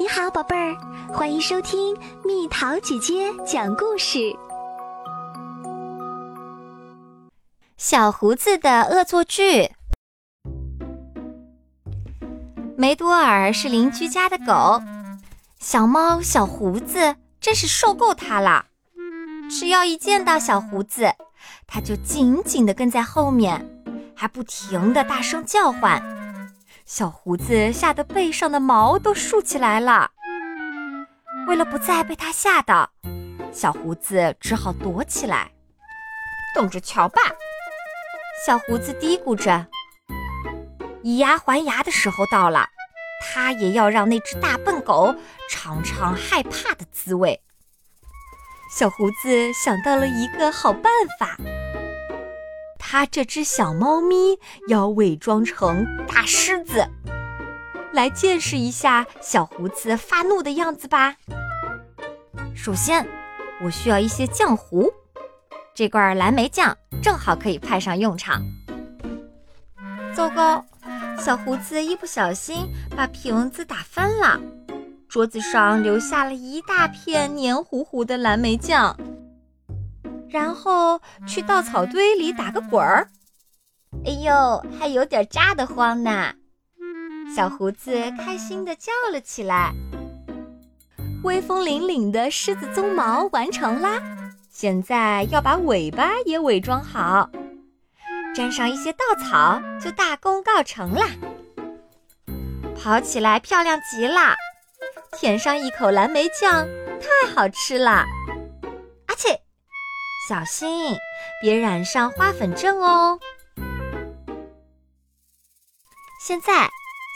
你好，宝贝儿，欢迎收听蜜桃姐姐讲故事。小胡子的恶作剧。梅多尔是邻居家的狗，小猫小胡子真是受够它了。只要一见到小胡子，它就紧紧地跟在后面，还不停地大声叫唤。小胡子吓得背上的毛都竖起来了。为了不再被他吓到，小胡子只好躲起来。等着瞧吧，小胡子嘀咕着。以牙还牙的时候到了，他也要让那只大笨狗尝尝害怕的滋味。小胡子想到了一个好办法。他这只小猫咪要伪装成大狮子，来见识一下小胡子发怒的样子吧。首先，我需要一些浆糊，这罐蓝莓酱正好可以派上用场。糟糕，小胡子一不小心把瓶子打翻了，桌子上留下了一大片黏糊糊的蓝莓酱。然后去稻草堆里打个滚儿，哎呦，还有点扎得慌呢！小胡子开心地叫了起来。威风凛凛的狮子鬃毛完成啦，现在要把尾巴也伪装好，沾上一些稻草就大功告成啦。跑起来漂亮极了，舔上一口蓝莓酱，太好吃了！小心，别染上花粉症哦！现在，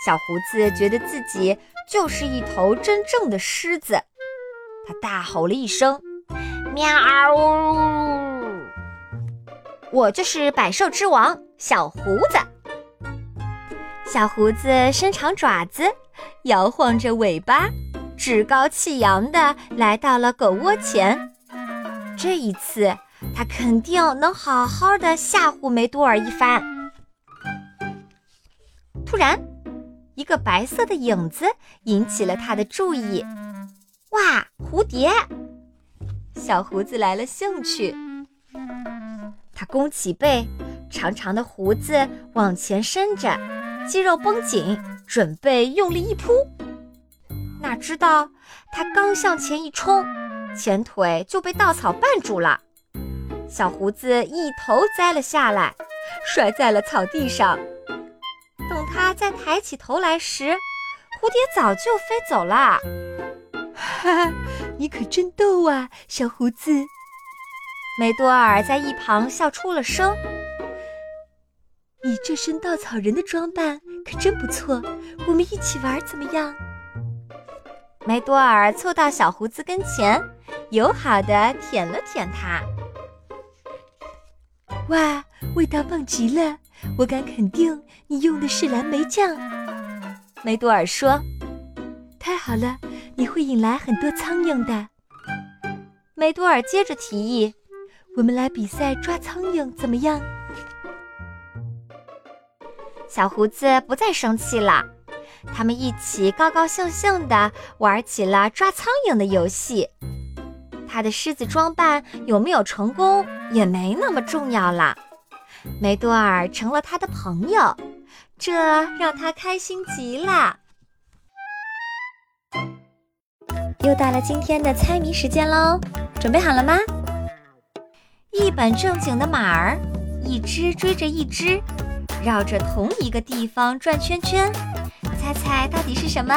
小胡子觉得自己就是一头真正的狮子，他大吼了一声：“喵呜！我就是百兽之王小胡子。”小胡子伸长爪子，摇晃着尾巴，趾高气扬地来到了狗窝前。这一次，他肯定能好好的吓唬梅多尔一番。突然，一个白色的影子引起了他的注意。哇，蝴蝶！小胡子来了兴趣。他弓起背，长长的胡子往前伸着，肌肉绷紧，准备用力一扑。哪知道，他刚向前一冲。前腿就被稻草绊住了，小胡子一头栽了下来，摔在了草地上。等他再抬起头来时，蝴蝶早就飞走了。哈哈，你可真逗啊，小胡子！梅多尔在一旁笑出了声。你这身稻草人的装扮可真不错，我们一起玩怎么样？梅多尔凑到小胡子跟前。友好的舔了舔它。哇，味道棒极了！我敢肯定，你用的是蓝莓酱。梅多尔说：“太好了，你会引来很多苍蝇的。”梅多尔接着提议：“我们来比赛抓苍蝇，怎么样？”小胡子不再生气了，他们一起高高兴兴地玩起了抓苍蝇的游戏。他的狮子装扮有没有成功也没那么重要了，梅多尔成了他的朋友，这让他开心极了。又到了今天的猜谜时间喽，准备好了吗？一本正经的马儿，一只追着一只，绕着同一个地方转圈圈，猜猜到底是什么？